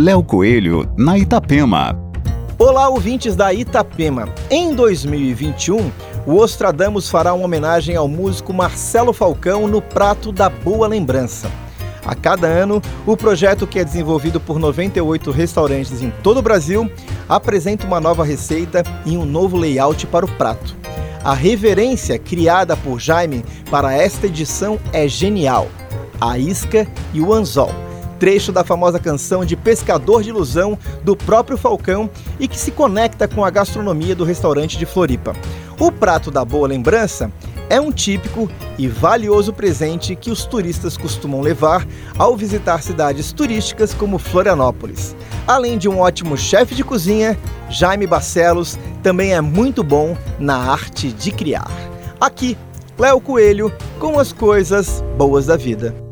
Léo Coelho, na Itapema. Olá, ouvintes da Itapema. Em 2021, o Ostradamus fará uma homenagem ao músico Marcelo Falcão no Prato da Boa Lembrança. A cada ano, o projeto, que é desenvolvido por 98 restaurantes em todo o Brasil, apresenta uma nova receita e um novo layout para o prato. A reverência criada por Jaime para esta edição é genial. A isca e o anzol trecho da famosa canção de Pescador de Ilusão do próprio Falcão e que se conecta com a gastronomia do restaurante de Floripa. O prato da boa lembrança é um típico e valioso presente que os turistas costumam levar ao visitar cidades turísticas como Florianópolis. Além de um ótimo chefe de cozinha, Jaime Barcelos também é muito bom na arte de criar. Aqui, Léo Coelho com as coisas boas da vida.